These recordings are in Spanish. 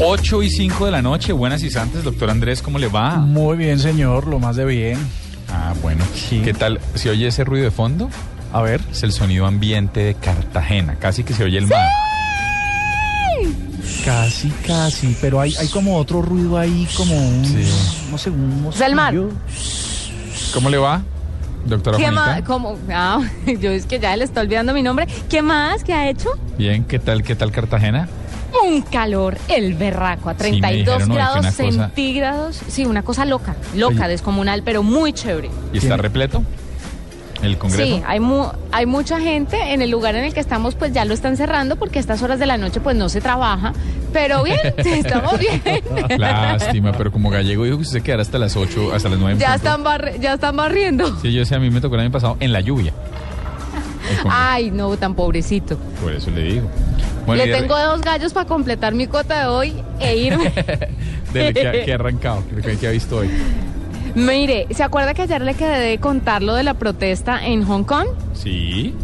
8 y 5 de la noche, buenas y santas, doctor Andrés, ¿cómo le va? Muy bien, señor, lo más de bien. Ah, bueno, ¿qué tal? ¿Se oye ese ruido de fondo? A ver. Es el sonido ambiente de Cartagena, casi que se oye el mar. Casi, casi, pero hay, hay como otro ruido ahí, como un, Sí. no sé, un Es el mar. ¿Cómo le va, doctora ¿Qué más? ¿Cómo? Ah, yo es que ya le estoy olvidando mi nombre. ¿Qué más? ¿Qué ha hecho? Bien, ¿qué tal, qué tal Cartagena? Un calor, el berraco, a Sí, me 32 dijeron, ¿no? grados cosa- centígrados. Sí, una cosa loca, loca, Oye. descomunal, pero muy chévere. ¿Y está repleto? ¿El congreso? Sí, hay, mu- hay mucha gente en el lugar en el que estamos, pues ya lo están cerrando porque a estas horas de la noche pues no se trabaja. Pero bien, estamos bien. Lástima, pero como gallego dijo que usted se quedara hasta las 8, hasta las 9. ya, están barri- ya están barriendo. Sí, yo sé, a mí me tocó el año pasado en la lluvia. Ay, no, tan pobrecito. Por eso le digo. Bueno, Le tengo dos gallos para completar mi cuota de hoy e irme. Dele, ¿qué, ha- arrancado? ¿Qué, qué ha visto hoy? Mire, ¿se acuerda que ayer le quedé de contar lo de la protesta en Hong Kong? Sí.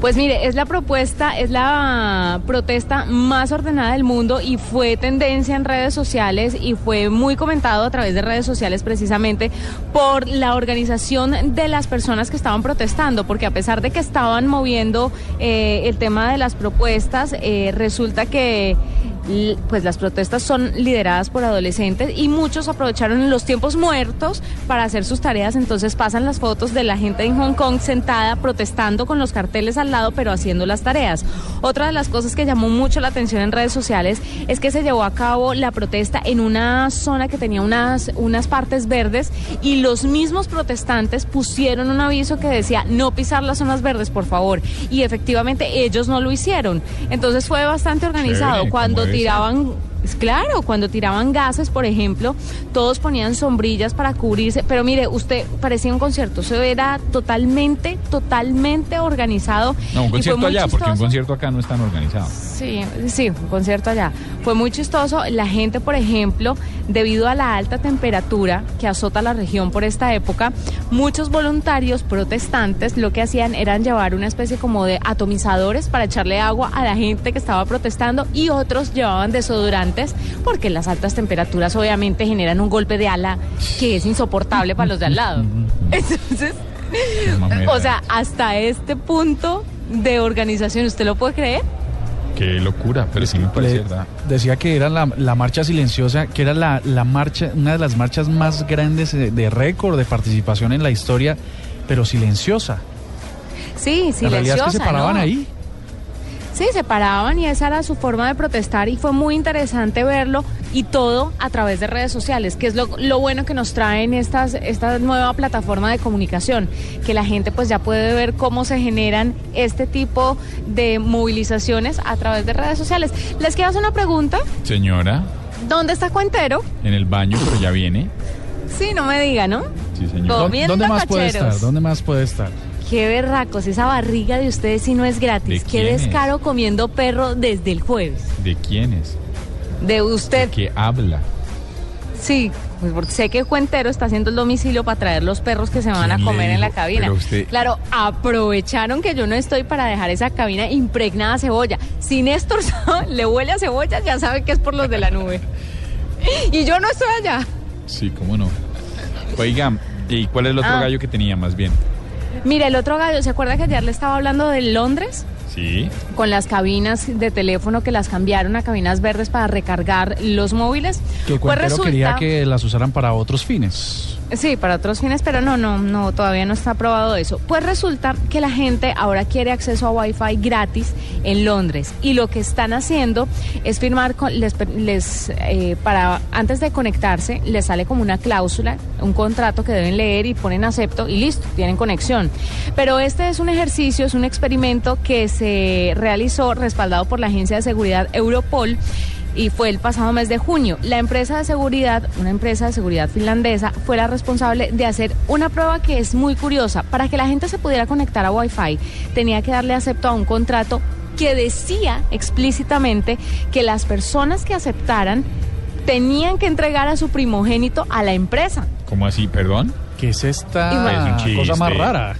Pues mire, es la propuesta, es la protesta más ordenada del mundo y fue tendencia en redes sociales y fue muy comentado a través de redes sociales precisamente por la organización de las personas que estaban protestando, porque a pesar de que estaban moviendo eh, el tema de las propuestas, eh, resulta que pues las protestas son lideradas por adolescentes y muchos aprovecharon los tiempos muertos para hacer sus tareas, entonces pasan las fotos de la gente en Hong Kong sentada protestando con los carteles al lado pero haciendo las tareas. Otra de las cosas que llamó mucho la atención en redes sociales es que se llevó a cabo la protesta en una zona que tenía unas, unas partes verdes y los mismos protestantes pusieron un aviso que decía no pisar las zonas verdes por favor y efectivamente ellos no lo hicieron. Entonces fue bastante organizado. Cuando. Tiraban Claro, cuando tiraban gases, por ejemplo, todos ponían sombrillas para cubrirse. Pero mire, usted parecía un concierto. Eso era totalmente, totalmente organizado. No, un concierto allá, porque un concierto acá no es tan organizado. Sí, sí, un concierto allá. Fue muy chistoso. La gente, por ejemplo, debido a la alta temperatura que azota la región por esta época, muchos voluntarios protestantes lo que hacían eran llevar una especie como de atomizadores para echarle agua a la gente que estaba protestando y otros llevaban porque las altas temperaturas obviamente generan un golpe de ala que es insoportable para los de al lado. Entonces, o sea, hasta este punto de organización, ¿usted lo puede creer? Qué locura, pero sí me parece verdad. decía que era la, la marcha silenciosa, que era la, la marcha, una de las marchas más grandes de, de récord de participación en la historia, pero silenciosa. Sí, la realidad es que se silenciosa, paraban ¿no? ahí. Sí, se paraban y esa era su forma de protestar y fue muy interesante verlo y todo a través de redes sociales, que es lo, lo bueno que nos traen estas, esta nueva plataforma de comunicación, que la gente pues ya puede ver cómo se generan este tipo de movilizaciones a través de redes sociales. Les quiero hacer una pregunta, Señora, ¿dónde está Cuentero? en el baño, pero ya viene. Sí, no me diga, ¿no? Sí, señor. Todo. ¿Dó- Comiendo ¿Dónde más puede estar? ¿Dónde más puede estar? Qué berracos, esa barriga de ustedes sí no es gratis. ¿De Qué descaro comiendo perro desde el jueves. ¿De quién es? De usted. ¿De qué habla? Sí, pues porque sé que Cuentero está haciendo el domicilio para traer los perros que se van a ¿Quién le comer en la cabina. Usted- Claro, aprovecharon que yo no estoy para dejar esa cabina impregnada de cebolla. Si Néstor le huele a cebolla, ya sabe que es por los de la nube. Y yo no estoy allá. Sí, cómo no. Oiga, ¿y cuál es el otro Ah. gallo que tenía más bien? Mire, el otro gallo, ¿se acuerda que ayer le estaba hablando de Londres? Sí. Con las cabinas de teléfono que las cambiaron a cabinas verdes para recargar los móviles. Que Pues resulta- quería que las usaran para otros fines. Sí, para otros fines, pero no, no, no, todavía no está aprobado eso. Pues resulta que la gente ahora quiere acceso a Wi-Fi gratis en Londres y lo que están haciendo es firmar con, les, les, eh, para antes de conectarse les sale como una cláusula, un contrato que deben leer y ponen acepto y listo, tienen conexión. Pero este es un ejercicio, es un experimento que se realizó respaldado por la agencia de seguridad Europol y fue el pasado mes de junio. La empresa de seguridad, una empresa de seguridad finlandesa, fue la responsable de hacer una prueba que es muy curiosa. Para que la gente se pudiera conectar a Wi-Fi, tenía que darle acepto a un contrato que decía explícitamente que las personas que aceptaran tenían que entregar a su primogénito a la empresa. ¿Cómo así? ¿Perdón? ¿Qué es esta Es cosa más rara?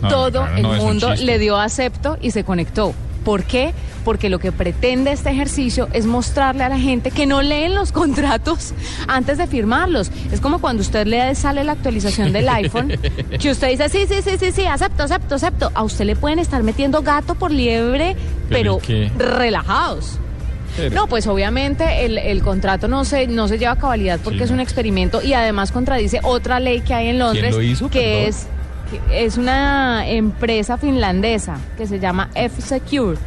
No, Todo claro, el no mundo le dio acepto y se conectó. ¿Por qué? Porque lo que pretende este ejercicio es mostrarle a la gente que no leen los contratos antes de firmarlos. Es como cuando usted le sale la actualización del iPhone, que usted dice, sí, sí, sí, sí, sí, acepto, acepto, acepto. A usted le pueden estar metiendo gato por liebre, pero, relajados. No, pues obviamente el, el contrato no se, no se lleva a cabalidad porque Sí, es un experimento y además contradice otra ley que hay en Londres lo hizo? que Perdón. es es una empresa finlandesa que se llama F-Secure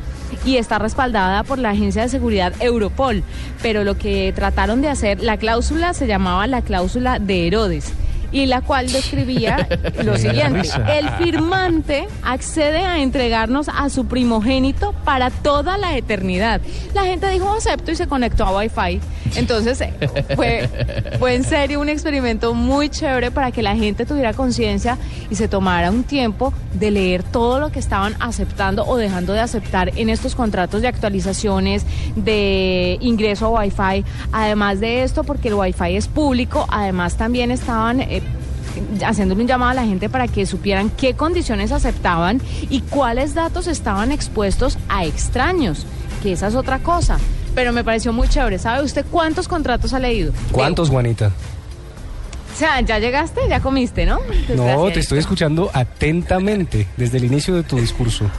y está respaldada por la agencia de seguridad Europol. Pero lo que trataron de hacer, la cláusula se llamaba la cláusula de Herodes y la cual describía lo siguiente. El firmante accede a entregarnos a su primogénito para toda la eternidad. La gente dijo acepto y se conectó a Wi-Fi. Entonces fue, fue en serio un experimento muy chévere para que la gente tuviera conciencia y se tomara un tiempo de leer todo lo que estaban aceptando o dejando de aceptar en estos contratos de actualizaciones, de ingreso a Wi-Fi. Además de esto, porque el Wi-Fi es público, además también estaban... eh, haciéndole un llamado a la gente para que supieran qué condiciones aceptaban y cuáles datos estaban expuestos a extraños, que esa es otra cosa. Pero me pareció muy chévere. ¿Sabe usted cuántos contratos ha leído? ¿Cuántos, Juanita? O sea, ya llegaste, ya comiste, ¿no? No, te estoy escuchando atentamente desde el inicio de tu discurso.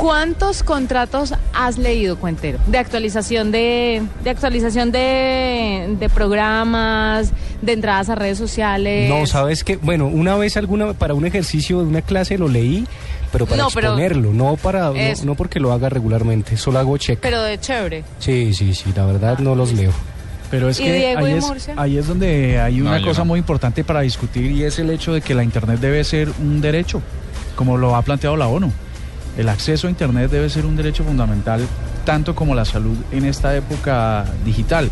¿Cuántos contratos has leído, Cuentero? De actualización de, de actualización de, de programas, de entradas a redes sociales. No, sabes que, bueno, una vez alguna para un ejercicio de una clase lo leí, pero para No, pero- exponerlo, no para no, no porque lo haga regularmente, solo hago check. Pero de chévere. Sí, sí, sí, la verdad no los leo. Pero es ¿Y que ahí es, ahí es donde hay una cosa no. muy importante para discutir y es el hecho de que la Internet debe ser un derecho, como lo ha planteado la ONU. El acceso a Internet debe ser un derecho fundamental, tanto como la salud en esta época digital.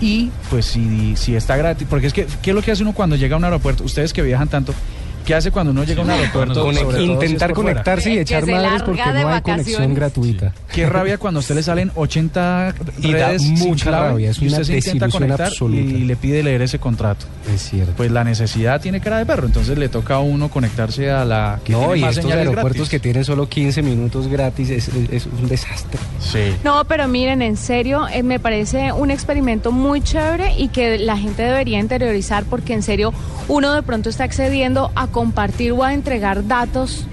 Y pues si, si está gratis, porque es que, ¿qué es lo que hace uno cuando llega a un aeropuerto? Ustedes que viajan tanto, ¿qué hace cuando uno llega a un aeropuerto? Si intentar conectarse y echar madres porque no hay vacaciones. conexión gratuita. Qué rabia cuando a usted le salen 80 Y da redes sin mucha clave rabia, es y una usted se intenta desilusión conectar absoluta. y le pide leer ese contrato. Es cierto. Pues la necesidad tiene cara de perro, entonces le toca a uno conectarse a la que no, tiene y más estos aeropuertos gratis. que tienen solo 15 minutos gratis es, es- es un desastre. Sí. No, pero miren, en serio, eh, me parece un experimento muy chévere y que la gente debería interiorizar porque en serio uno de pronto está accediendo a compartir o a entregar datos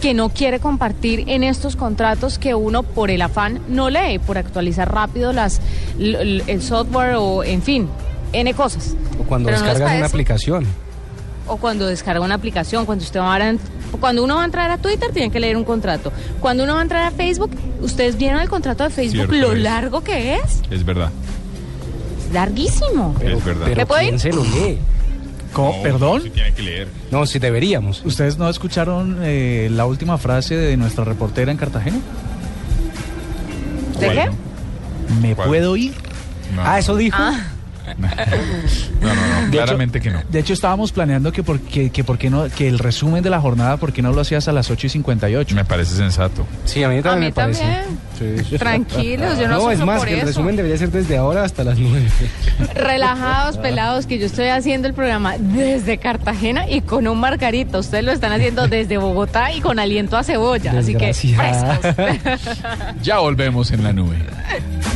que no quiere compartir en estos contratos que uno por el afán no lee, por actualizar rápido las el software o en fin, N cosas. O cuando Pero ¿no les descargas una aplicación. O cuando descarga una aplicación, cuando usted va a, cuando uno va a entrar a Twitter tiene que leer un contrato. Cuando uno va a entrar a Facebook, ustedes vieron el contrato de Facebook, Cierto lo es. largo que es. Es verdad. Es larguísimo. Pero, Es verdad. pero ¿Me puedo ¿quién ir? se lo lee? No, ¿Perdón? sí tiene que leer. No, sí deberíamos. ¿Ustedes no escucharon eh, la última frase de nuestra reportera en Cartagena? ¿De qué? ¿Me ¿Cuál? puedo ir? no, Ah, eso dijo. Ah, No, no, no, De claramente hecho- que no. De hecho, estábamos planeando que, por, que, que, por qué no, que el resumen de la jornada, ¿por qué no lo hacías a las 8 y 58? Me parece sensato. Sí, a mí a también mí me parece. también. Sí. Tranquilos, yo no, No, es más, por que el resumen debería ser desde ahora hasta las 9. Relajados, pelados, que yo estoy haciendo el programa desde Cartagena y con un margarito. Ustedes lo están haciendo desde Bogotá y con aliento a cebolla. Así que frescos. Ya volvemos en la nube.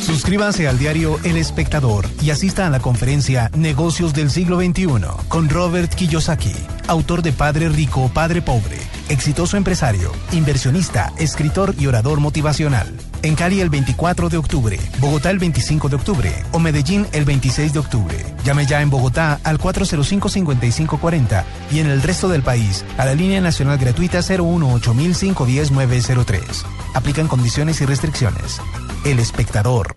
Suscríbanse al diario El Espectador y asista a la conferencia Negocios del siglo XXI con Robert Kiyosaki, autor de Padre Rico, Padre Pobre, exitoso empresario, inversionista, escritor y orador motivacional. En Cali el 24 de octubre, Bogotá el 25 de octubre o Medellín el 26 de octubre. Llame ya en Bogotá al 405-5540 y en el resto del país a la línea nacional gratuita 018-510-903. Aplican condiciones y restricciones. El espectador.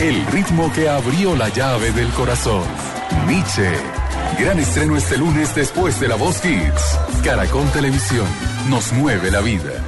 El ritmo que abrió la llave del corazón. Nietzsche. Gran estreno este lunes después de La Voz Kids. Caracol Televisión. Nos mueve la vida.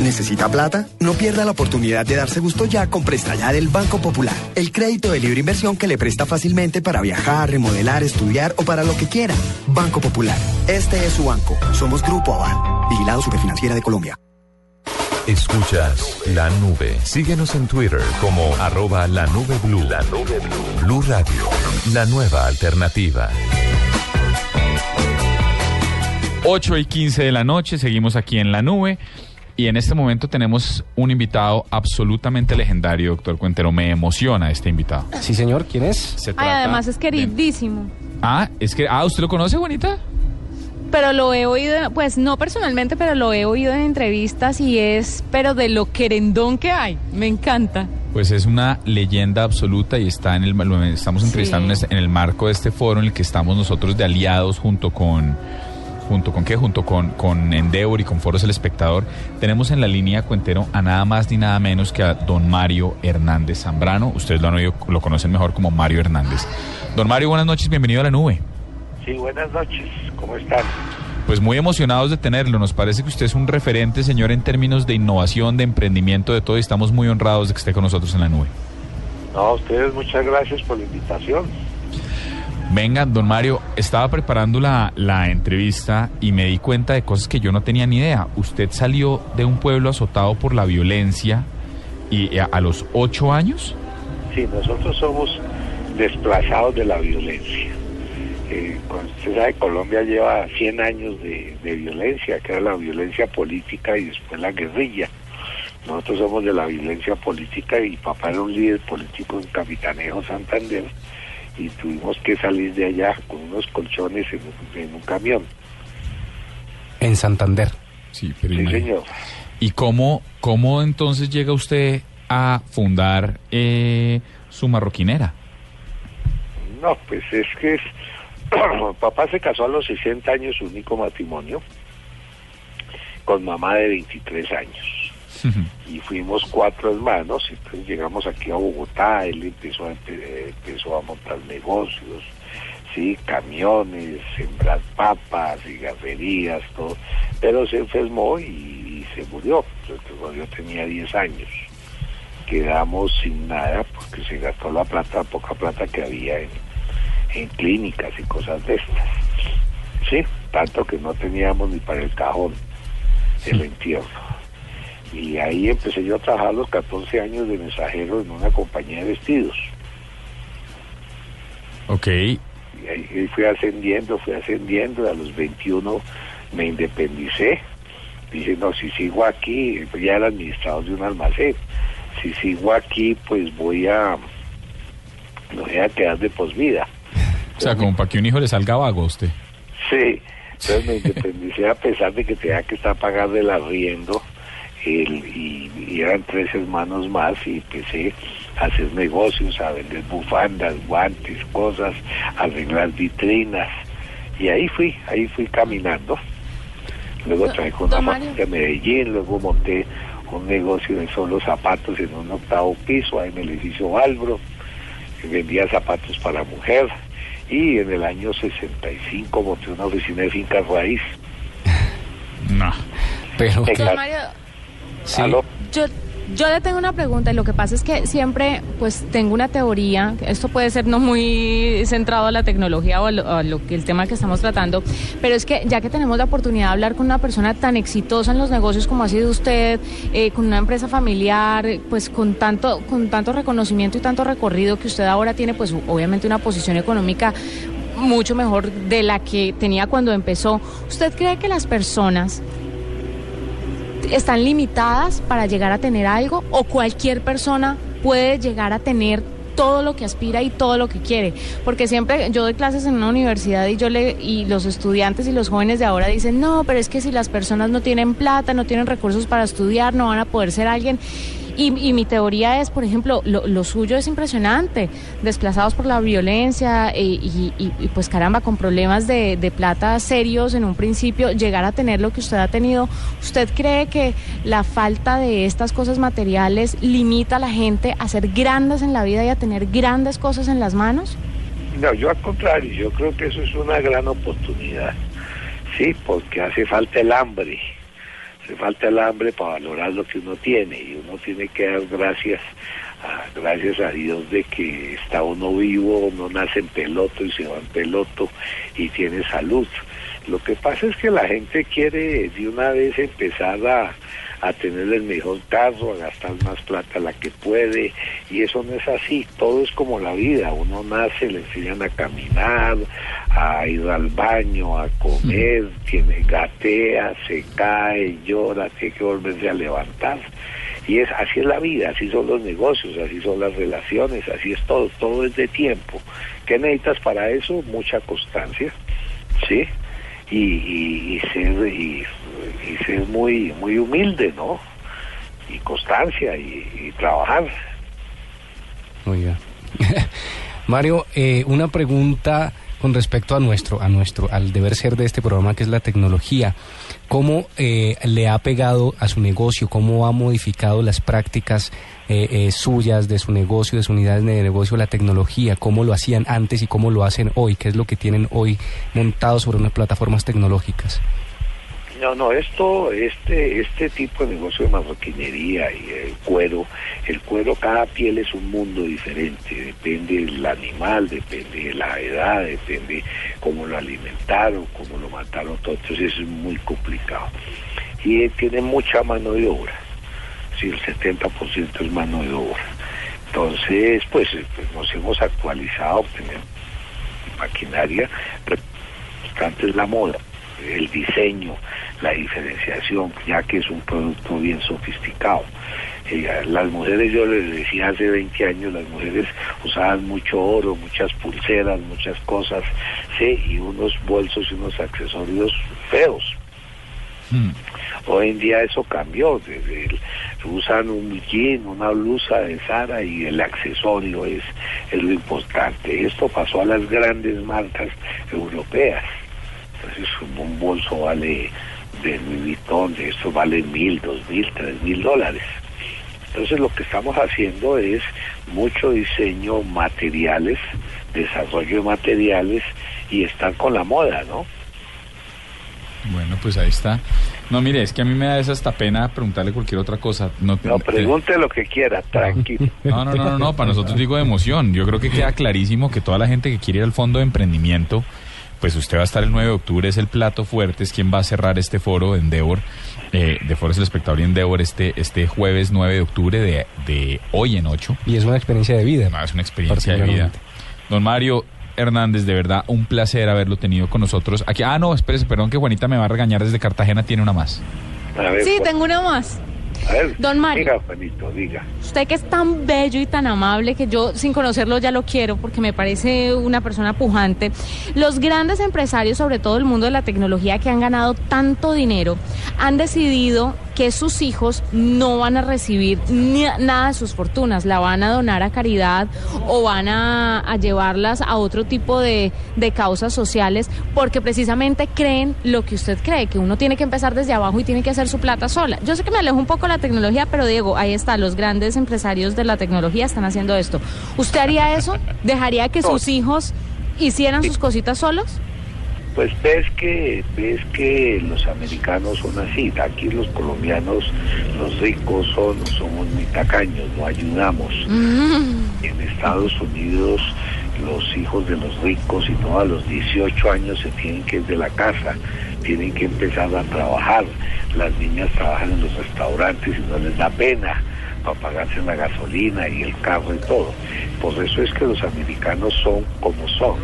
¿Necesita plata? No pierda la oportunidad de darse gusto ya con Presta Ya del Banco Popular. El crédito de libre inversión que le presta fácilmente para viajar, remodelar, estudiar o para lo que quiera. Banco Popular. Este es su banco. Somos Grupo Aval. Vigilado Superfinanciera de Colombia. Escuchas la nube. Síguenos en Twitter como arroba la nube blue. La nube blue. Blue Radio. La nueva alternativa. 8 y 15 de la noche, seguimos aquí en la nube. Y en este momento tenemos un invitado absolutamente legendario, doctor Cuentero. Me emociona este invitado. Sí, señor. ¿Quién es? Se Ay, trata además es de- queridísimo. Ah, es que... Ah, ¿usted lo conoce, Juanita? Pero lo he oído, pues no personalmente, pero lo he oído en entrevistas y es, pero de lo querendón que hay. Me encanta. Pues es una leyenda absoluta y está en el... lo Estamos entrevistando Sí. en el marco de este foro en el que estamos nosotros de aliados junto con... ¿Junto con qué? Junto con, con Endeavor y con Foros El Espectador. Tenemos en la línea Cuentero a nada más ni nada menos que a don Mario Hernández Zambrano. Ustedes lo han oído, lo conocen mejor como Mario Hernández. Don Mario, buenas noches, bienvenido a la nube. Sí, buenas noches. ¿Cómo están? Pues muy emocionados de tenerlo. Nos parece que usted es un referente, señor, en términos de innovación, de emprendimiento, de todo. Y estamos muy honrados de que esté con nosotros en la nube. No, a ustedes muchas gracias por la invitación. Venga, don Mario, estaba preparando la, la entrevista y me di cuenta de cosas que yo no tenía ni idea. Usted salió de un pueblo azotado por la violencia y a, a los ocho años. Sí, nosotros somos desplazados de la violencia. Eh, usted sabe, Colombia lleva 100 años de, de violencia, que era la violencia política y después la guerrilla. Nosotros somos de la violencia política y papá era un líder político en Capitanejo Santander y tuvimos que salir de allá con unos colchones en, un- en un camión. En Santander. Sí, pero Sí, señor. ¿Y cómo, cómo entonces llega usted a fundar eh, su marroquinera? No, pues es que es... papá se casó a los 60 años, su único matrimonio, con mamá de 23 años. Y fuimos cuatro hermanos, entonces llegamos aquí a Bogotá, él empezó a, empe- empezó a montar negocios, sí, camiones, sembrar papas, cigarrerías, todo, pero se enfermó y, y se murió, entonces cuando yo tenía 10 años. Quedamos sin nada porque se gastó la plata, poca plata que había en, en clínicas y cosas de estas. Sí, tanto que no teníamos ni para el cajón el entierro. Y ahí empecé yo a trabajar los 14 años de mensajero en una compañía de vestidos. Ok. Y ahí fui ascendiendo, fui ascendiendo, a los 21 me independicé. Dije, no, si sigo aquí, pues ya era administrador de un almacén. Si sigo aquí, pues voy a, me voy a quedar de posvida. O sea, como para que un hijo le salga vago a usted. Sí, entonces me independicé a pesar de que tenía que estar pagando el arriendo el, y, y eran tres hermanos más y empecé a hacer negocios, a vender bufandas, guantes, cosas, a arreglar vitrinas y ahí fui, ahí fui caminando. Luego traje con una fábrica de Medellín, luego monté un negocio de solo zapatos en un octavo piso, ahí en el edificio Albro, que vendía zapatos para mujer y en el año 65 monté una oficina de fincas raíz. No. Pero Mario, Sí. Yo, yo le tengo una pregunta y lo que pasa es que siempre pues tengo una teoría, esto puede ser no muy centrado a la tecnología o a lo, a lo que el tema que estamos tratando, pero es que ya que tenemos la oportunidad de hablar con una persona tan exitosa en los negocios como ha sido usted, eh, con una empresa familiar, pues con tanto, con tanto reconocimiento y tanto recorrido que usted ahora tiene pues obviamente una posición económica mucho mejor de la que tenía cuando empezó. ¿Usted cree que las personas están limitadas para llegar a tener algo o cualquier persona puede llegar a tener todo lo que aspira y todo lo que quiere, porque siempre yo doy clases en una universidad y yo le y los estudiantes y los jóvenes de ahora dicen, "No, pero es que si las personas no tienen plata, no tienen recursos para estudiar, no van a poder ser alguien." Y, y mi teoría es, por ejemplo, lo, lo suyo es impresionante, desplazados por la violencia eh, y, pues caramba, con problemas de, de plata serios en un principio, llegar a tener lo que usted ha tenido. ¿Usted cree que la falta de estas cosas materiales limita a la gente a ser grandes en la vida y a tener grandes cosas en las manos? No, yo al contrario, yo creo que eso es una gran oportunidad. Sí, porque hace falta el hambre. Hace falta el hambre para valorar lo que uno tiene y uno tiene que dar gracias a, gracias a Dios de que está uno vivo, uno nace en peloto y se va en peloto y tiene salud. Lo que pasa es que la gente quiere de una vez empezar a, a tener el mejor carro, a gastar más plata la que puede, y eso no es así, todo es como la vida, uno nace, le enseñan a caminar, a ir al baño, a comer, tiene gatea, se cae, llora, tiene que volverse a levantar. Y es así es la vida, así son los negocios, así son las relaciones, así es todo, todo es de tiempo. ¿Qué necesitas para eso? Mucha constancia, ¿sí? Y, y, y ser y, y ser muy muy humilde, ¿no? Y constancia y, y trabajar. Oiga. Mario, eh, una pregunta con respecto a nuestro, a nuestro, al deber ser de este programa que es la tecnología. ¿Cómo eh, le ha pegado a su negocio? ¿Cómo ha modificado las prácticas eh, eh, suyas de su negocio, de su unidad de negocio, la tecnología? ¿Cómo lo hacían antes y cómo lo hacen hoy? ¿Qué es lo que tienen hoy montado sobre unas plataformas tecnológicas? No, no, esto, este, este tipo de negocio de marroquinería y el cuero, el cuero, cada piel es un mundo diferente, depende del animal, depende de la edad, depende cómo lo alimentaron, cómo lo mataron, todo, entonces es muy complicado. Y tiene mucha mano de obra, si el 70% es mano de obra. Entonces, pues, pues, nos hemos actualizado, tenemos maquinaria, antes la moda, el diseño, la diferenciación, ya que es un producto bien sofisticado. Eh, las mujeres, yo les decía hace 20 años, las mujeres usaban mucho oro, muchas pulseras, muchas cosas, sí, y unos bolsos y unos accesorios feos. Hoy en día eso cambió, desde el- usan un jean, una blusa de Sara y el accesorio es, es lo importante. Esto pasó a las grandes marcas europeas. Entonces un bolso vale de Louis Vuitton, de esto vale mil, dos mil, tres mil dólares. Entonces lo que estamos haciendo es mucho diseño materiales, desarrollo de materiales y estar con la moda, ¿no? Bueno, pues ahí está. No, mire, es que a mí me da esa hasta pena preguntarle cualquier otra cosa. No, No, pregunte lo que quiera, tranquilo. No, no, no, no, no, para nosotros digo de emoción. Yo creo que queda clarísimo que toda la gente que quiere ir al fondo de emprendimiento, pues usted va a estar el 9 de octubre, es el plato fuerte, es quien va a cerrar este foro de Endeavor, eh, de Foros el Espectador y Endeavor este, este jueves 9 de octubre de, de hoy en 8. Y es una experiencia de vida. es una experiencia de vida. Don Mario Hernández, de verdad, un placer haberlo tenido con nosotros. Aquí, ah, no, espérese, perdón que Juanita me va a regañar desde Cartagena, tiene una más. Ver, Sí, tengo una más. A ver, Don Mario. Diga, Juanito, diga. Usted que es tan bello y tan amable que yo sin conocerlo ya lo quiero porque me parece una persona pujante. Los grandes empresarios, sobre todo el mundo de la tecnología que han ganado tanto dinero, han decidido que sus hijos no van a recibir ni- nada de sus fortunas, la van a donar a caridad o van a, a llevarlas a otro tipo de, de causas sociales porque precisamente creen lo que usted cree, que uno tiene que empezar desde abajo y tiene que hacer su plata sola. Yo sé que me alejo un poco la tecnología, pero Diego, ahí está, los grandes empresarios de la tecnología están haciendo esto. ¿Usted haría eso? ¿Dejaría que sus hijos hicieran sus cositas solos? Pues ves que, ves que los americanos son así, aquí los colombianos, los ricos son, somos muy tacaños, no ayudamos. En Estados Unidos los hijos de los ricos y no a los 18 años se tienen que ir de la casa, tienen que empezar a trabajar. Las niñas trabajan en los restaurantes y no les da pena para pagarse la gasolina y el carro y todo. Por eso es que los americanos son como son.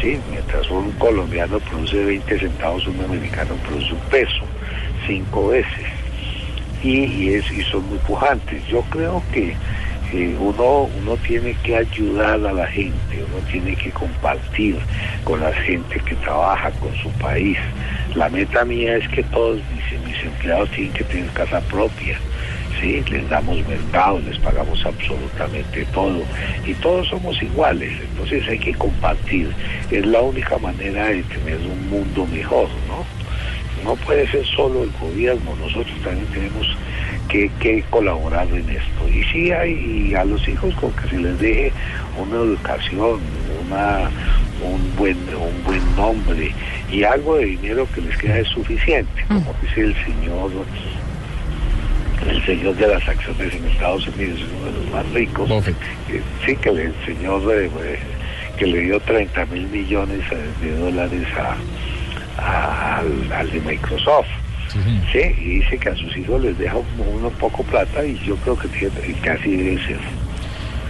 Sí, mientras un colombiano produce 20 centavos, un americano produce un peso, cinco veces. Y, y, es, y son muy pujantes. Yo creo que uno, uno tiene que ayudar a la gente, uno tiene que compartir con la gente que trabaja con su país. La meta mía es que todos mis, mis empleados tienen que tener casa propia. ¿sí? les damos mercado, les pagamos absolutamente todo y todos somos iguales, entonces hay que compartir, es la única manera de tener un mundo mejor, ¿no? No puede ser solo el gobierno, nosotros también tenemos que, que colaborar en esto. Y sí hay y a los hijos con que se les deje una educación, una un buen un buen nombre y algo de dinero que les queda es suficiente, como dice el señor el señor de las acciones en Estados Unidos es uno de los más ricos. Que, sí, que le, el señor eh, que le dio 30 mil millones de dólares a, a- al, al de Microsoft. Sí, y dice que a sus hijos les deja un- uno poco plata y yo creo que, tiene, así debe ser.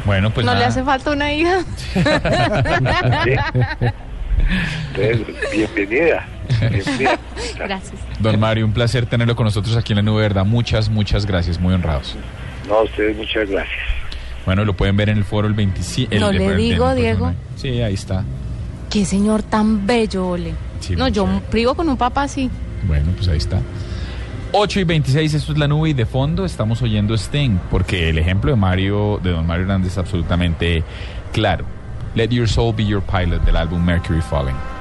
Bueno, pues ¿No le hace falta una hija? Entonces, bienvenida. bienvenida. Gracias. Don Mario, un placer tenerlo con nosotros aquí en la nube, ¿verdad? Muchas, muchas gracias, muy honrados. No, a ustedes muchas gracias. Bueno, lo pueden ver en el foro el 27. No el- le el- digo, el- Diego. Sí, ahí está. Qué señor tan bello, Ole. Sí, no, yo privo con un papá así. Bueno, pues ahí está. 8 y 26, esto es la nube y de fondo estamos oyendo Sting, porque el ejemplo de Mario, de Don Mario Hernández es absolutamente claro. Let Your Soul Be Your Pilot del álbum Mercury Falling.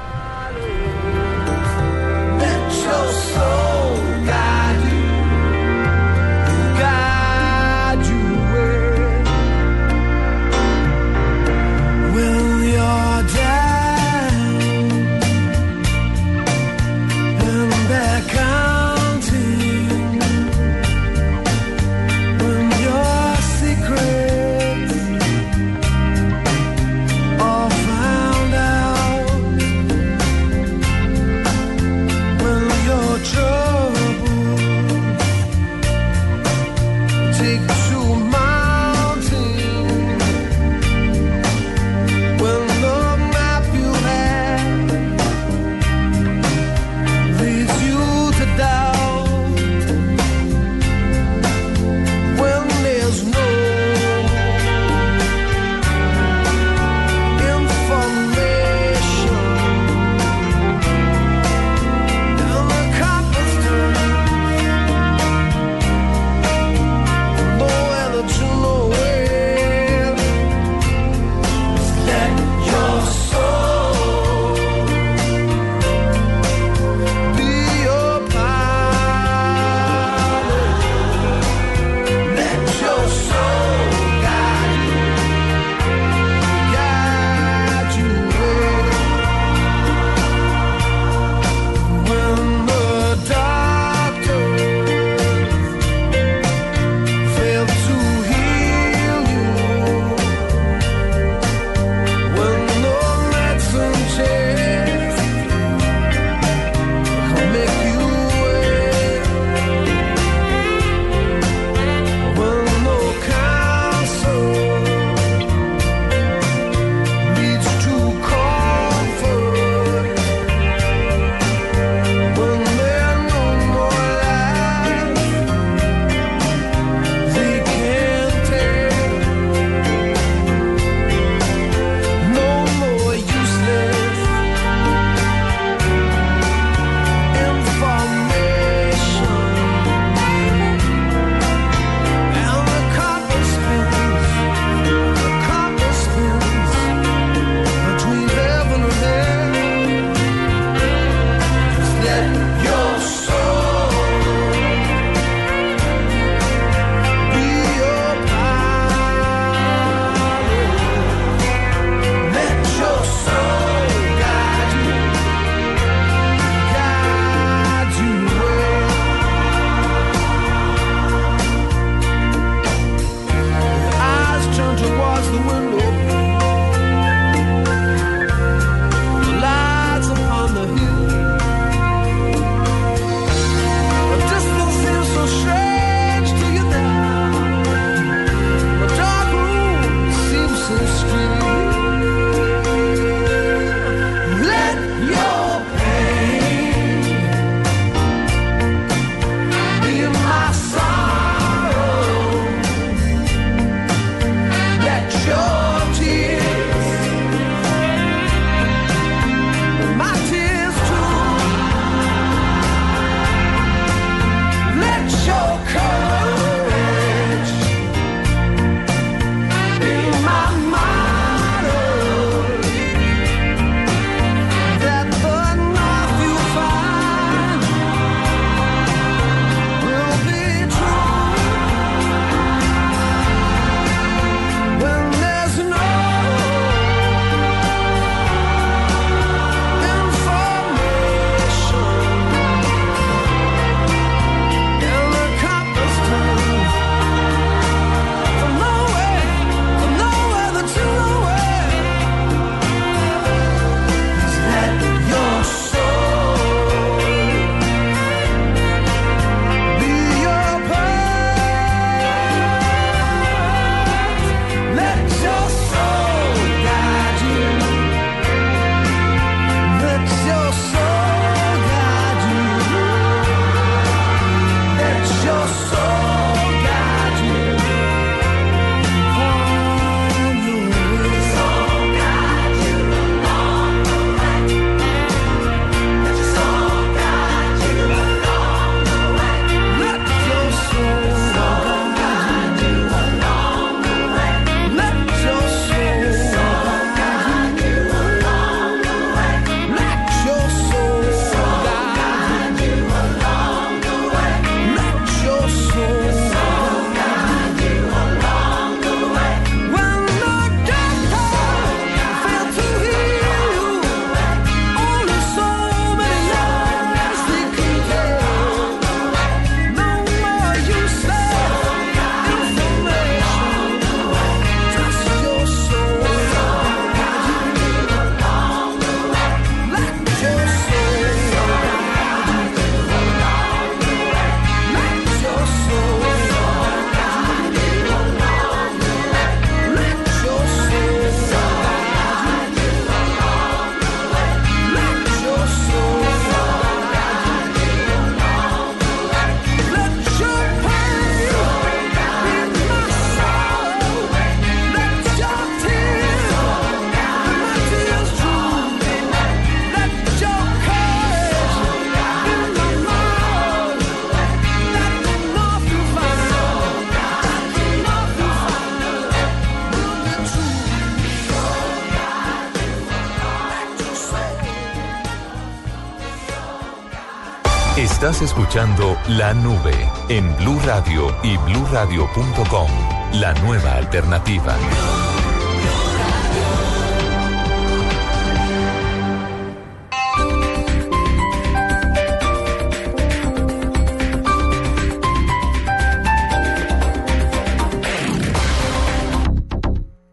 Escuchando La Nube en Blue Radio y bluradio.com. La nueva alternativa.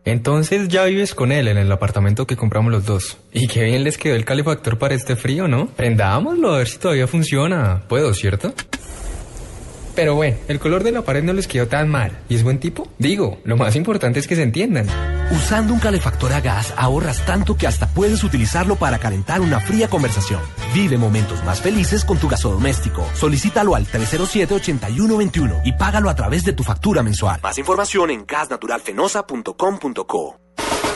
Entonces ya vives con él en el apartamento que compramos los dos. Y qué bien les quedó el calefactor para este frío, ¿no? Prendámoslo a ver si todavía funciona. Puedo, ¿cierto? Pero bueno, el color de la pared no les quedó tan mal. ¿Y es buen tipo? Digo, lo más importante es que se entiendan. Usando un calefactor a gas ahorras tanto que hasta puedes utilizarlo para calentar una fría conversación. Vive momentos más felices con tu gasodoméstico. Solicítalo al 307-8121 y págalo a través de tu factura mensual. Más información en gasnaturalfenosa.com.co.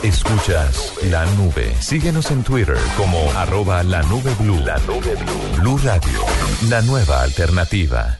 Escuchas La Nube. Síguenos en Twitter como arroba la nube blue. La nube blue. Blue Radio. La nueva alternativa.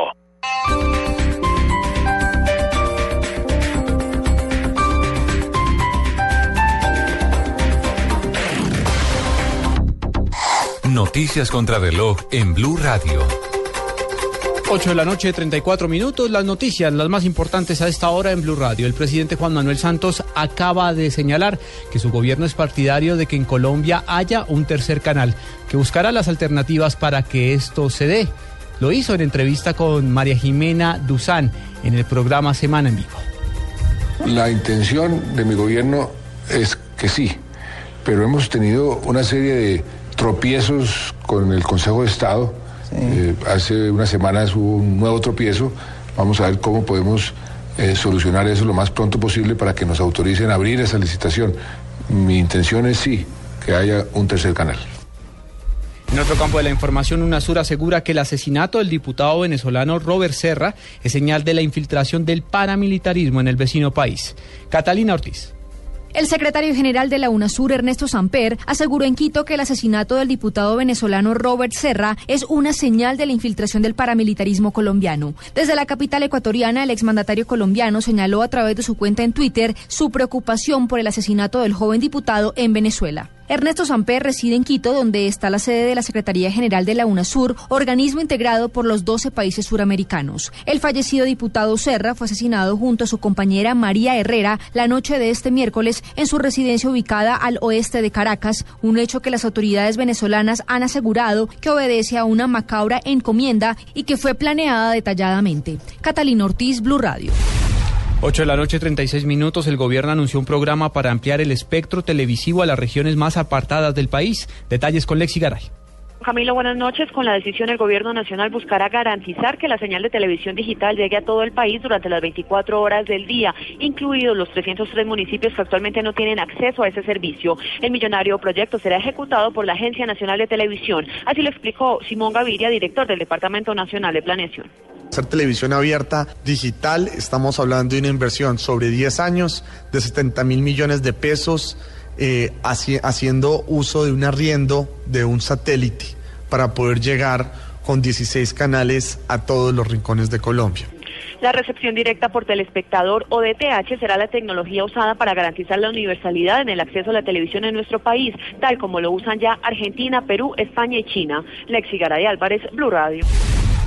Noticias contra reloj en Blue Radio. 8 de la noche, 34 minutos. Las noticias, las más importantes a esta hora en Blue Radio. El presidente Juan Manuel Santos acaba de señalar que su gobierno es partidario de que en Colombia haya un tercer canal que buscará las alternativas para que esto se dé. Lo hizo en entrevista con María Jimena Duzán en el programa Semana en Vivo. La intención de mi gobierno es que sí, pero hemos tenido una serie de tropiezos con el Consejo de Estado. Eh, hace unas semanas hubo un nuevo tropiezo. Vamos a ver cómo podemos eh, solucionar eso lo más pronto posible para que nos autoricen a abrir esa licitación. Mi intención es sí, que haya un tercer canal. En otro campo de la información, UNASUR asegura que el asesinato del diputado venezolano Robert Serra es señal de la infiltración del paramilitarismo en el vecino país. Catalina Ortiz. El secretario general de la UNASUR, Ernesto Samper, aseguró en Quito que el asesinato del diputado venezolano Robert Serra es una señal de la infiltración del paramilitarismo colombiano. Desde la capital ecuatoriana, el exmandatario colombiano señaló a través de su cuenta en Twitter su preocupación por el asesinato del joven diputado en Venezuela. Ernesto Samper reside en Quito, donde está la sede de la Secretaría General de la UNASUR, organismo integrado por los 12 países suramericanos. El fallecido diputado Serra fue asesinado junto a su compañera María Herrera la noche de este miércoles en su residencia ubicada al oeste de Caracas, un hecho que las autoridades venezolanas han asegurado que obedece a una macabra encomienda y que fue planeada detalladamente. Catalina Ortiz, Blue Radio. 8 de la noche, 36 minutos. El gobierno anunció un programa para ampliar el espectro televisivo a las regiones más apartadas del país. Detalles con Lexi Garay. Camilo, buenas noches. Con la decisión, el Gobierno Nacional buscará garantizar que la señal de televisión digital llegue a todo el país durante las 24 horas del día, incluidos los 303 municipios que actualmente no tienen acceso a ese servicio. El millonario proyecto será ejecutado por la Agencia Nacional de Televisión. Así lo explicó Simón Gaviria, director del Departamento Nacional de Planeación. Hacer televisión abierta digital, estamos hablando de una inversión sobre 10 años de 70 mil millones de pesos, eh, haci haciendo uso de un arriendo de un satélite para poder llegar con 16 canales a todos los rincones de Colombia. La recepción directa por telespectador o DTH será la tecnología usada para garantizar la universalidad en el acceso a la televisión en nuestro país, tal como lo usan ya Argentina, Perú, España y China. Lexi Garay Álvarez, Blue Radio.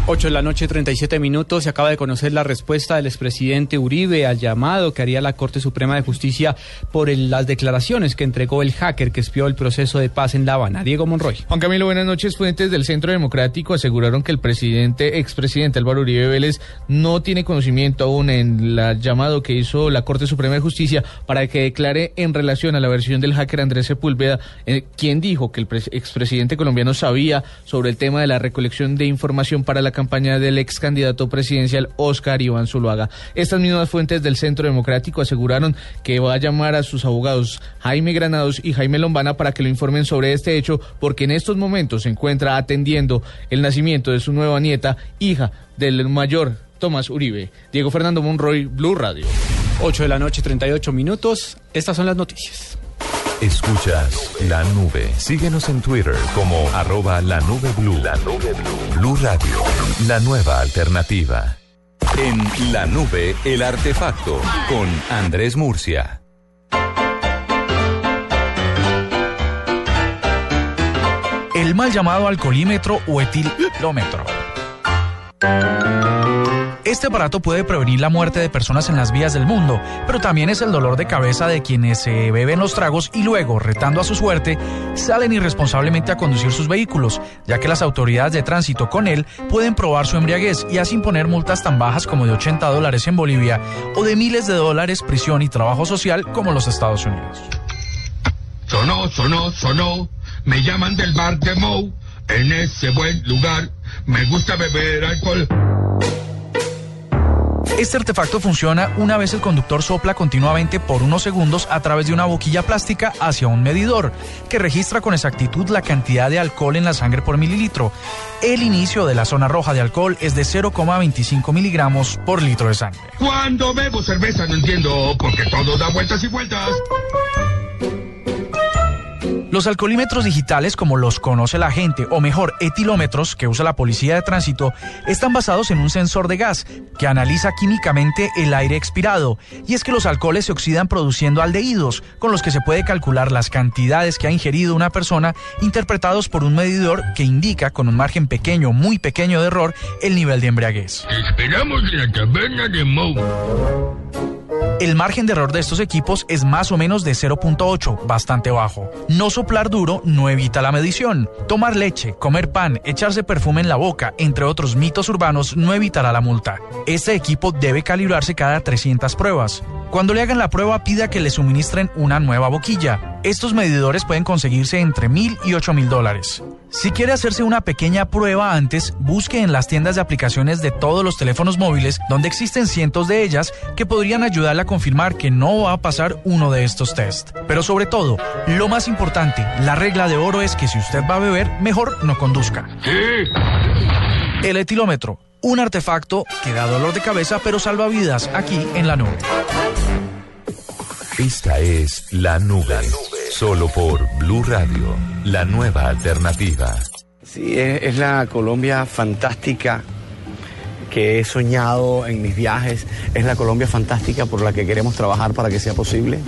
8 de la noche, 37 minutos. Se acaba de conocer la respuesta del expresidente Uribe al llamado que haría la Corte Suprema de Justicia por las declaraciones que entregó el hacker que espió el proceso de paz en La Habana. Diego Monroy. Juan Camilo, buenas noches. Fuentes del Centro Democrático aseguraron que el presidente, expresidente Álvaro Uribe Vélez, no tiene conocimiento aún en el llamado que hizo la Corte Suprema de Justicia para que declare en relación a la versión del hacker Andrés Sepúlveda, eh, quien dijo que el pres- expresidente colombiano sabía sobre el tema de la recolección de información para la campaña del ex candidato presidencial Oscar Iván Zuluaga. Estas mismas fuentes del Centro Democrático aseguraron que va a llamar a sus abogados Jaime Granados y Jaime Lombana para que lo informen sobre este hecho, porque en estos momentos se encuentra atendiendo el nacimiento de su nueva nieta, hija del mayor Tomás Uribe. Diego Fernando Monroy, Blue Radio. 8 de la noche, 38 minutos. Estas son las noticias. Escuchas la nube. Síguenos en Twitter como arroba la nube blue. La nube blue. Radio, la nueva alternativa. En la nube, el artefacto con Andrés Murcia. el mal llamado alcoholímetro o etilómetro. Este aparato puede prevenir la muerte de personas en las vías del mundo, pero también es el dolor de cabeza de quienes se beben los tragos y luego, retando a su suerte, salen irresponsablemente a conducir sus vehículos, ya que las autoridades de tránsito con él pueden probar su embriaguez y así imponer multas tan bajas como de 80 dólares en Bolivia o de miles de dólares prisión y trabajo social como los Estados Unidos. Sonó, sonó, sonó. Me llaman del bar de Moe. En ese buen lugar me gusta beber alcohol. Este artefacto funciona una vez el conductor sopla continuamente por unos segundos a través de una boquilla plástica hacia un medidor que registra con exactitud la cantidad de alcohol en la sangre por mililitro. El inicio de la zona roja de alcohol es de 0,25 miligramos por litro de sangre. Cuando bebo cerveza no entiendo porque todo da vueltas y vueltas. Los alcoholímetros digitales, como los conoce la gente, o mejor, etilómetros que usa la policía de tránsito, están basados en un sensor de gas que analiza químicamente el aire expirado. Y es que los alcoholes se oxidan produciendo aldehídos, con los que se puede calcular las cantidades que ha ingerido una persona, interpretados por un medidor que indica, con un margen pequeño, muy pequeño de error, el nivel de embriaguez. Esperamos la taberna de Moe. El margen de error de estos equipos es más o menos de 0.8, bastante bajo. No soplar duro no evita la medición. Tomar leche, comer pan, echarse perfume en la boca, entre otros mitos urbanos, no evitará la multa. Este equipo debe calibrarse cada 300 pruebas. Cuando le hagan la prueba, pida que le suministren una nueva boquilla. Estos medidores pueden conseguirse entre mil y ocho mil dólares. Si quiere hacerse una pequeña prueba antes, busque en las tiendas de aplicaciones de todos los teléfonos móviles, donde existen cientos de ellas que podrían ayudarle a confirmar que no va a pasar uno de estos test. Pero sobre todo, lo más importante, la regla de oro es que si usted va a beber, mejor no conduzca. El etilómetro, un artefacto que da dolor de cabeza pero salva vidas aquí en la nube. Esta es la nube. Solo por Blue Radio, la nueva alternativa. Sí, es, es la Colombia fantástica que he soñado en mis viajes. Es la Colombia fantástica por la que queremos trabajar para que sea posible.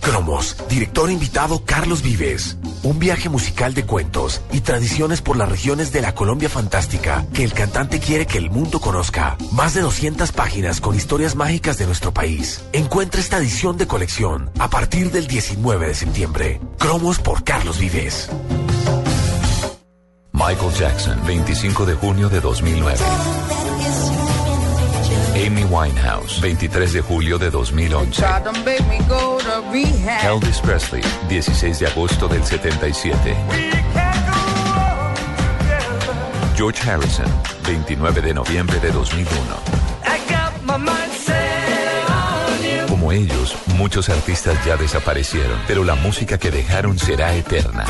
Cromos, director invitado Carlos Vives. Un viaje musical de cuentos y tradiciones por las regiones de la Colombia fantástica que el cantante quiere que el mundo conozca. Más de 200 páginas con historias mágicas de nuestro país. Encuentra esta edición de colección a partir del 19 de septiembre. Cromos por Carlos Vives. Michael Jackson, 25 de junio de 2009. Amy Winehouse, 23 de julio de 2011. Elvis Presley, 16 de agosto del 77. George Harrison, 29 de noviembre de 2001. Como ellos, muchos artistas ya desaparecieron, pero la música que dejaron será eterna.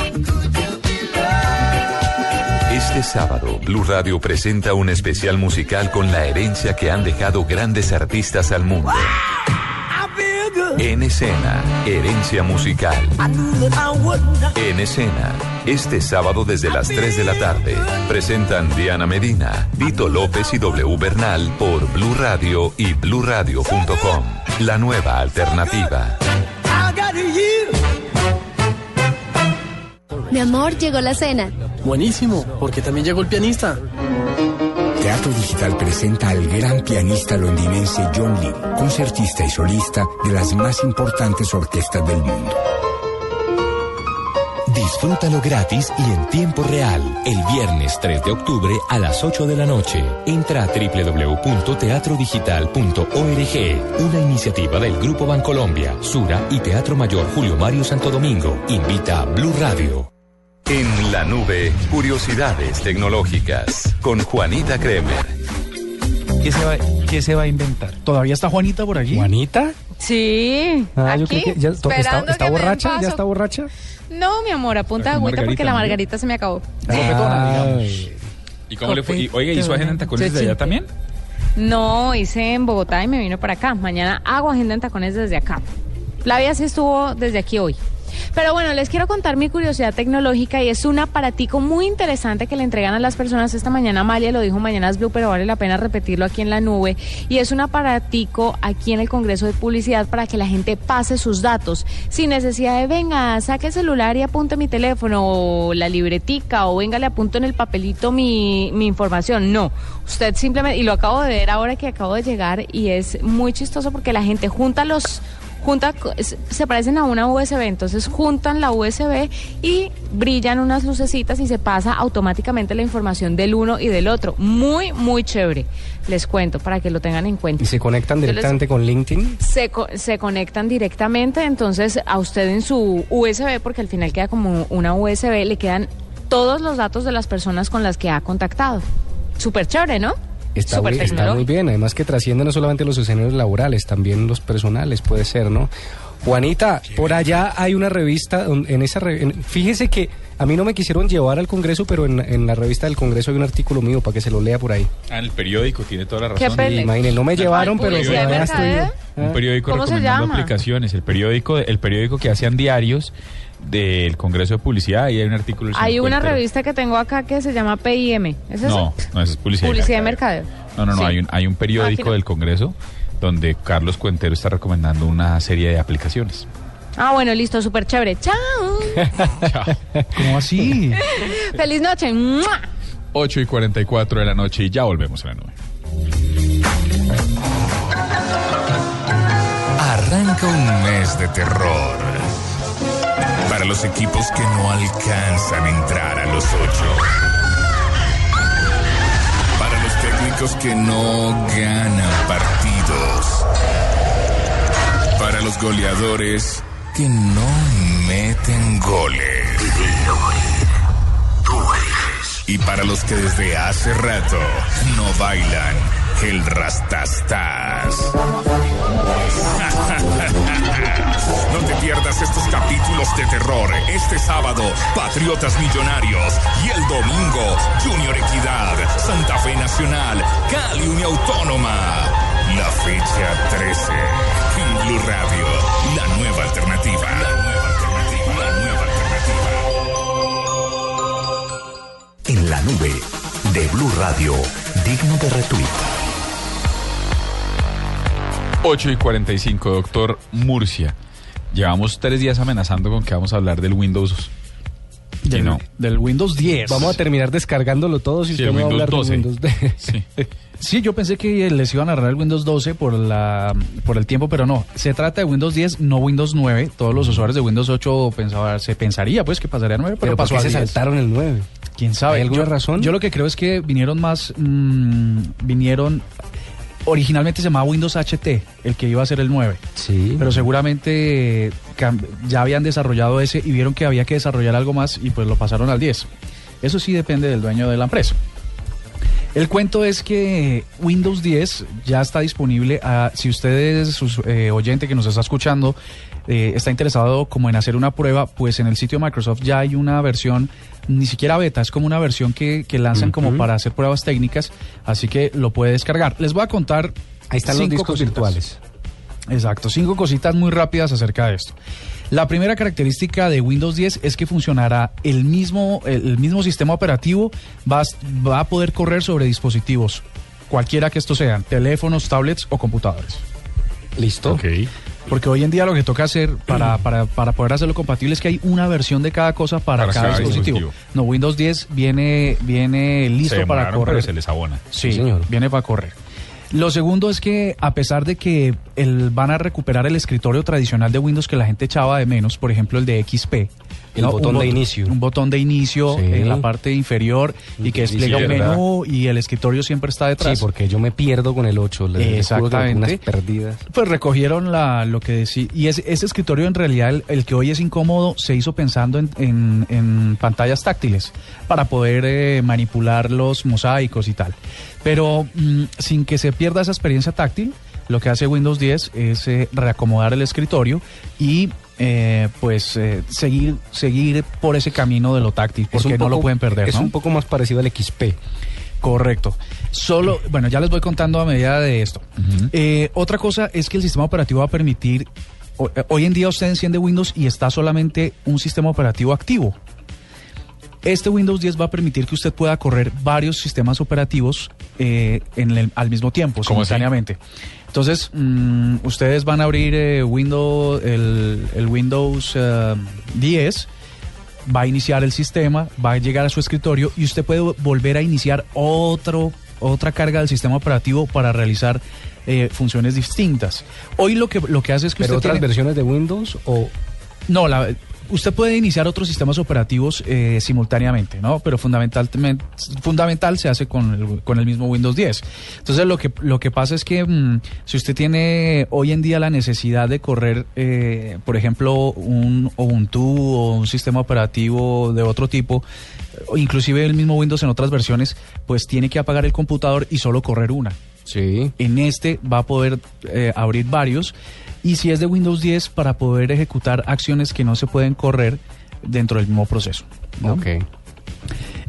Este sábado, Blue Radio presenta un especial musical con la herencia que han dejado grandes artistas al mundo. En escena, herencia musical. En escena, este sábado desde las 3 de la tarde, presentan Diana Medina, Vito López y W Bernal por Blue Radio y bluradio.com. La nueva alternativa. Mi amor, llegó la cena. Buenísimo, porque también llegó el pianista. Teatro Digital presenta al gran pianista londinense John Lynn, concertista y solista de las más importantes orquestas del mundo. Disfrútalo gratis y en tiempo real el viernes 3 de octubre a las 8 de la noche. Entra a www.teatrodigital.org, una iniciativa del Grupo Bancolombia, Sura y Teatro Mayor Julio Mario Santo Domingo. Invita a Blue Radio. En la nube, curiosidades tecnológicas con Juanita Kremer. ¿Qué se, va, ¿Qué se va a inventar? ¿Todavía está Juanita por allí? ¿Juanita? Sí, Ah, yo aquí, creo que ya está, que borracha, ya está borracha. No, mi amor, a punta de Con agüita porque margarita, la ¿no? margarita se me acabó. Ay. ¿Y cómo le fue? Y, oiga, ¿hizo agenda en tacones de allá también? No, hice en Bogotá y me vino para acá. Mañana hago agenda en tacones desde acá. Flavia sí estuvo desde aquí hoy. Pero bueno, les quiero contar mi curiosidad tecnológica y es un aparatico muy interesante que le entregan a las personas esta mañana. Amalia lo dijo mañana es Blue, pero vale la pena repetirlo aquí en la nube. Y es un aparatico aquí en el Congreso de Publicidad para que la gente pase sus datos sin necesidad de venga, saque el celular y apunte mi teléfono o la libretica o venga, le apunto en el papelito mi información. No, usted simplemente, y lo acabo de ver ahora que acabo de llegar y es muy chistoso porque la gente junta los junta, se parecen a una USB, entonces juntan la USB y brillan unas lucecitas y se pasa automáticamente la información del uno y del otro. Muy, muy chévere. Les cuento para que lo tengan en cuenta. Y se conectan les- directamente con LinkedIn. Se, co- se conectan directamente, entonces a usted en su USB, porque al final queda como una USB, le quedan todos los datos de las personas con las que ha contactado. Súper chévere, ¿no? Está muy, está muy bien, además que trasciende no solamente los escenarios laborales, también los personales, puede ser, ¿no? Juanita, por allá hay una revista, don- en esa re- en- fíjese que a mí no me quisieron llevar al Congreso, pero en, en la revista del Congreso hay un artículo mío para que se lo lea por ahí. Ah, en el periódico, tiene toda la razón. pele- Sí, imagine, no me llevaron, pero ¿Publicidad por de allá estoy mercadeo? Un periódico ¿Cómo se recomendando llama? aplicaciones. El periódico, el periódico que hacían diarios del Congreso de Publicidad. Y hay un artículo. Hay una Cuentero. revista que tengo acá que se llama PIM. ¿Es eso? No, no, eso es publicidad. Publicidad de mercadeo. No, no, no, Sí. hay, un, hay un Ah, periódico no. del Congreso donde Carlos Cuentero está recomendando una serie de aplicaciones. Ah, bueno, listo, súper chévere. ¡Chao! ¿Cómo así? ¡Feliz noche! ¡Mua! 8 y 44 de la noche y ya volvemos a la nube. Arranca un mes de terror. Los equipos que no alcanzan a entrar a los ocho. Para los técnicos que no ganan partidos. Para los goleadores que no meten goles. Y para los que desde hace rato no bailan el rastastas. No te pierdas estos capítulos de terror. Este sábado, Patriotas Millonarios. Y el domingo, Junior Equidad, Santa Fe Nacional, Cali Unia Autónoma. La fecha 13. En Blue Radio, la nueva alternativa. La nueva alternativa. La nueva alternativa. En la nube de Blue Radio, digno de retweet. 8 y 45, doctor Murcia. Llevamos tres días amenazando con que vamos a hablar del Windows. Y Del, no. del Windows 10. Vamos a terminar descargándolo todo si Sí, usted el no va a Windows hablar 12. de Windows 10. Sí. Sí, yo pensé que les iban a agarrar el Windows 12 por la por el tiempo, pero no. Se trata de Windows 10, no Windows 9. Todos los usuarios de Windows 8 pensaba, se pensaría pues que pasaría a 9, pero, Pero ¿por pasó qué a se 10. saltaron el 9? ¿Quién sabe? ¿Hay alguna yo, razón? Yo lo que creo es que vinieron más, mm, vinieron, originalmente se llamaba Windows HT, el que iba a ser el 9. Sí. Pero seguramente eh, ya habían desarrollado ese y vieron que había que desarrollar algo más y pues lo pasaron al 10. Eso sí depende del dueño de la empresa. El cuento es que Windows 10 ya está disponible. a- si usted es sus- eh, oyente que nos está escuchando, eh, está interesado como en hacer una prueba, pues en el sitio de Microsoft ya hay una versión, ni siquiera beta, es como una versión que, que lanzan como para hacer pruebas técnicas, así que lo puede descargar. Les voy a contar. Ahí están los discos cositas. virtuales. Exacto, cinco cositas muy rápidas acerca de esto. La primera característica de Windows 10 es que funcionará el mismo, el mismo sistema operativo, va, a- va a poder correr sobre dispositivos, cualquiera que estos sean, teléfonos, tablets o computadores. Listo. Ok. Porque hoy en día lo que toca hacer para, para, para poder hacerlo compatible es que hay una versión de cada cosa para, Para cada, cada dispositivo. dispositivo. No, Windows 10 viene, viene listo Se para correr. pero se les abona. Sí, viene para correr. Lo segundo es que a pesar de que el, van a recuperar el escritorio tradicional de Windows que la gente echaba de menos, por ejemplo el de XP. El botón de inicio. Un botón de inicio Sí. en la parte inferior y que despliega un menú y el escritorio siempre está detrás. Sí, porque yo me pierdo con el 8. les- les juro que tengo Exactamente. Unas perdidas. Pues recogieron la, lo que decía. Y ese, ese escritorio, en realidad, el, el que hoy es incómodo, se hizo pensando en, en- en pantallas táctiles para poder eh, manipular los mosaicos y tal. Pero mm, sin que se pierda esa experiencia táctil, lo que hace Windows 10 es eh, reacomodar el escritorio y. eh, pues eh, seguir seguir por ese camino de lo táctil porque no lo pueden perder Es ¿no? un poco más parecido al XP. Correcto. Solo, bueno, ya les voy contando a medida de esto. Eh, otra cosa es que el sistema operativo va a permitir, hoy en día usted enciende Windows y está solamente un sistema operativo activo. Este Windows 10 va a permitir que usted pueda correr varios sistemas operativos eh, en el- al mismo tiempo, simultáneamente. Entonces, mm, ustedes van a abrir eh, Windows, el, el Windows eh, 10 va a iniciar el sistema, va a llegar a su escritorio y usted puede volver a iniciar otro, otra carga del sistema operativo para realizar eh, funciones distintas. Hoy lo que, lo que hace es que ¿Pero usted otras tiene- versiones de Windows o...? No, la, usted puede iniciar otros sistemas operativos eh, simultáneamente, ¿no? Pero fundamentalmente, fundamental se hace con el, con el mismo Windows 10. Entonces lo que, lo que pasa es que mm, si usted tiene hoy en día la necesidad de correr, eh, por ejemplo, un Ubuntu o un sistema operativo de otro tipo, inclusive el mismo Windows en otras versiones, pues tiene que apagar el computador y solo correr una. Sí. En este va a poder eh, abrir varios. Y si es de Windows 10, para poder ejecutar acciones que no se pueden correr dentro del mismo proceso. ¿no? Ok.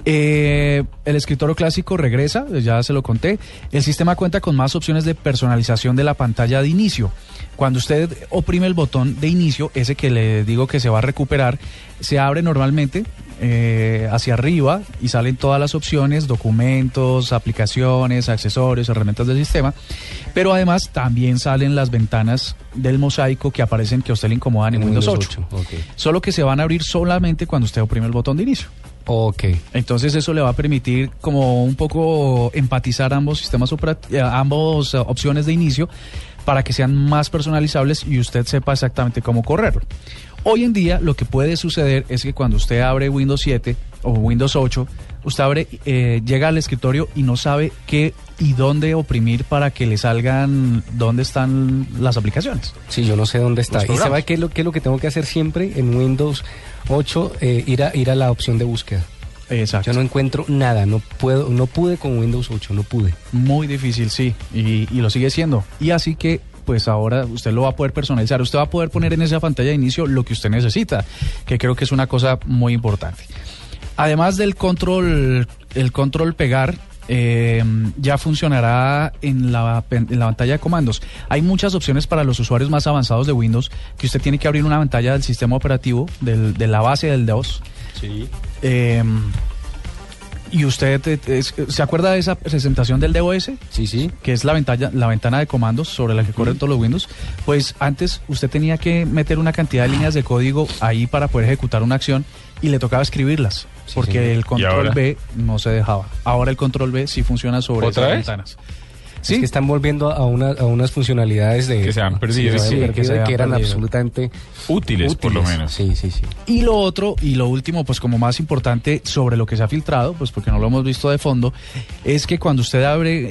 Eh, el escritorio clásico regresa, ya se lo conté. El sistema cuenta con más opciones de personalización de la pantalla de inicio. Cuando usted oprime el botón de inicio, ese que le digo que se va a recuperar, se abre normalmente eh, hacia arriba y salen todas las opciones, documentos, aplicaciones, accesorios, herramientas del sistema. Pero además también salen las ventanas del mosaico que aparecen que a usted le incomodan en, Windows, Windows 8. 8, ok. Solo que se van a abrir solamente cuando usted oprime el botón de inicio. Ok. Entonces eso le va a permitir como un poco empatizar ambos sistemas eh, ambos eh, opciones de inicio para que sean más personalizables y usted sepa exactamente cómo correrlo. Hoy en día lo que puede suceder es que cuando usted abre Windows 7 o Windows 8, usted abre, eh, llega al escritorio y no sabe qué y dónde oprimir para que le salgan dónde están las aplicaciones. Sí, yo no sé dónde está. ¿Y sabe qué es, lo, qué es lo que tengo que hacer siempre en Windows 8? Eh, ir, a, ir a la opción de búsqueda. Exacto. Yo no encuentro nada, no puedo, no pude con Windows 8, no pude. Muy difícil, sí, y, y lo sigue siendo. Y así que, pues ahora usted lo va a poder personalizar, usted va a poder poner en esa pantalla de inicio lo que usted necesita, que creo que es una cosa muy importante. Además del control, el control pegar, eh, ya funcionará en la, en la pantalla de comandos. Hay muchas opciones para los usuarios más avanzados de Windows que usted tiene que abrir una pantalla del sistema operativo, del- de la base del DOS. Sí. Eh, ¿Y usted eh, es- se acuerda de esa presentación del DOS? Sí, sí. Que es la ventana, la ventana de comandos sobre la que corren todos los Windows. Pues antes usted tenía que meter una cantidad de líneas de código ahí para poder ejecutar una acción y le tocaba escribirlas. porque señor. el ¿Y control ahora? B no se dejaba. Ahora el control B sí funciona sobre ¿Otra esas vez? ventanas. Es que están volviendo a, una- a unas funcionalidades de Que se han perdido, sí, sí, que, que se que han eran perdido. absolutamente Útiles, por lo menos. Sí, sí, sí. Y lo otro, y lo último, pues como más importante sobre lo que se ha filtrado, pues porque no lo hemos visto de fondo, es que cuando usted abre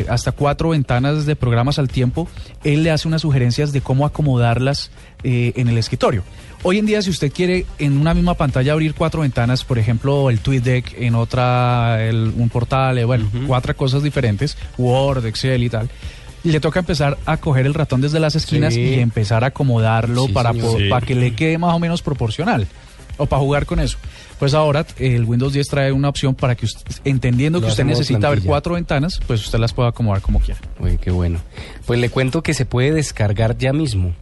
eh, hasta cuatro ventanas de programas al tiempo, él le hace unas sugerencias de cómo acomodarlas eh, en el escritorio. Hoy en día, si usted quiere en una misma pantalla abrir cuatro ventanas, por ejemplo, el TweetDeck, en otra el- un portal, eh, bueno, cuatro cosas diferentes, Word, Excel y tal, le toca empezar a coger el ratón desde las esquinas Sí. y empezar a acomodarlo Sí, para, Sí. que le quede más o menos proporcional o para jugar con eso. Pues ahora el Windows 10 trae una opción para que usted, entendiendo Lo que usted necesita ver plantilla. cuatro ventanas, pues usted las pueda acomodar como quiera. Uy, qué bueno. Pues le cuento que se puede descargar ya mismo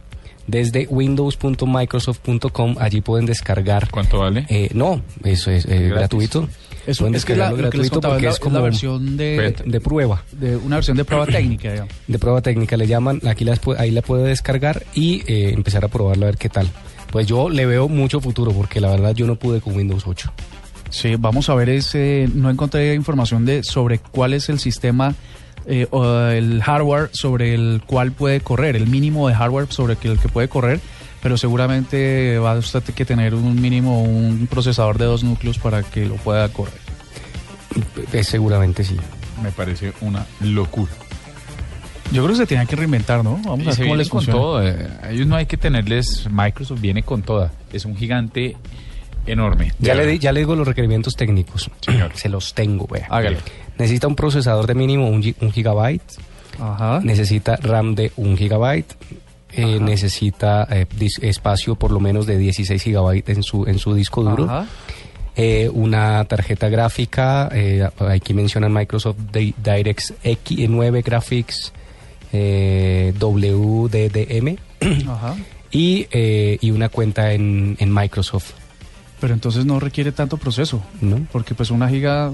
desde windows.microsoft.com. Allí pueden descargar. ¿Cuánto vale? Eh, no, eso es eh, gratuito. Eso, Pueden es que la, descargarlo lo que les gratuito porque la, es la como versión de, de prueba. de una versión de prueba técnica, digamos. de prueba técnica le llaman, aquí las, ahí la puede descargar y eh, empezar a probarla a ver qué tal. Pues yo le veo mucho futuro porque la verdad yo no pude con Windows 8. Sí, vamos a ver ese. No encontré información de sobre cuál es el sistema, eh, o el hardware sobre el cual puede correr, el mínimo de hardware sobre el que puede correr, pero seguramente va a usted que tener un mínimo, un procesador de dos núcleos para que lo pueda correr. Eh, seguramente sí. Me parece una locura. Yo creo que se tenía que reinventar, ¿no? Vamos Y a ver cómo les con funciona. todo. eh, A ellos no hay que tenerles. Microsoft viene con toda. Es un gigante enorme. Ya le, di- ya le digo los requerimientos técnicos. Se los tengo, vea. Hágale. Necesita un procesador de mínimo un, un gigabyte. Necesita RAM de un gigabyte. eh, necesita eh, espacio por lo menos de 16 gigabytes en su, en su disco duro. Ajá. Eh, una tarjeta gráfica, aquí mencionan Microsoft Di- DirectX X, 9 Graphics WDDM Ajá. y, y una cuenta en, en Microsoft. Pero entonces no requiere tanto proceso. ¿No? Porque pues una giga...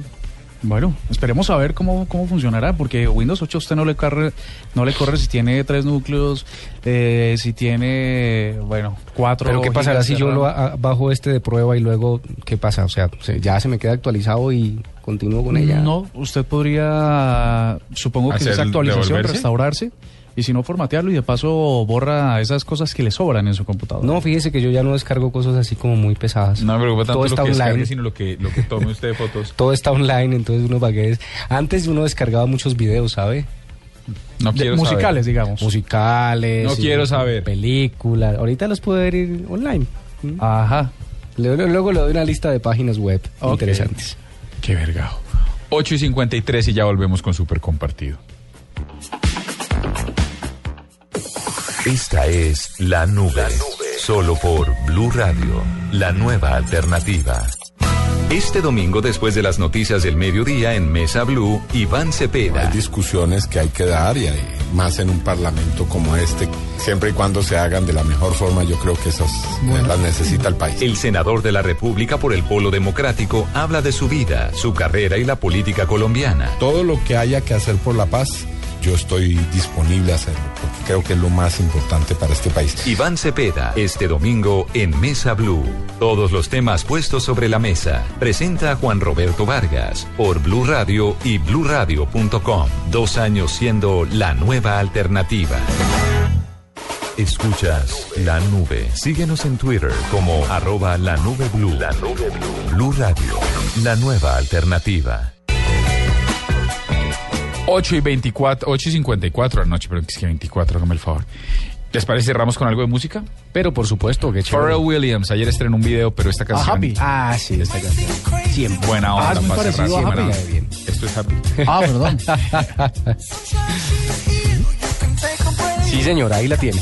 Bueno, esperemos a ver cómo, cómo funcionará, porque Windows 8 a usted no le corre, no le corre si tiene tres núcleos, eh, si tiene, bueno, cuatro. Pero ¿qué pasará si yo lo a- bajo este de prueba y luego qué pasa? O sea, se- ya se me queda actualizado y continúo con ella. No, usted podría, supongo que ¿Hacer esa actualización, devolverse? restaurarse y si no formatearlo y de paso borra esas cosas que le sobran en su computador. No, fíjese que yo ya no descargo cosas así como muy pesadas. No me preocupa tanto Todo lo está que descargue, online. sino lo que, lo que tome usted de fotos. Todo está online, entonces uno va que Antes uno descargaba muchos videos, ¿sabe? No De- quiero musicales, saber. digamos. Musicales. No y quiero saber. Películas. Ahorita los puedo ver online. Ajá. Luego, luego le doy una lista de páginas web interesantes. Qué vergao. 8 y 53 y ya volvemos con Super Compartido. Esta es La Nube. Solo por Blue Radio, la nueva alternativa. Este domingo, después de las noticias del mediodía en Mesa Blue, Iván Cepeda. Hay discusiones que hay que dar y hay más en un parlamento como este. Siempre y cuando se hagan de la mejor forma, yo creo que esas eh, las necesita el país. El senador de la República por el Polo Democrático habla de su vida, su carrera y la política colombiana. Todo lo que haya que hacer por la paz, yo estoy disponible a hacerlo, porque creo que es lo más importante para este país. Iván Cepeda, este domingo en Mesa Blue. Todos los temas puestos sobre la mesa. Presenta a Juan Roberto Vargas por Blue Radio y bluradio.com. Dos años siendo la nueva alternativa. Escuchas La Nube. Síguenos en Twitter como arroba la nube blue. La nube blue. Blue Radio, la nueva alternativa. 8 y 24, 8 y 54 de la noche, pero es que 24, hágame el favor. ¿Les parece cerramos con algo de música? Pero por supuesto que Pharrell Williams, ayer estrenó un video, pero esta canción... Happy. Ah, sí, esta canción. Siempre. Buena onda Ah, es muy para cerrar a semana. Happy. Esto es Happy. Ah, perdón. Sí, señora, ahí la tiene.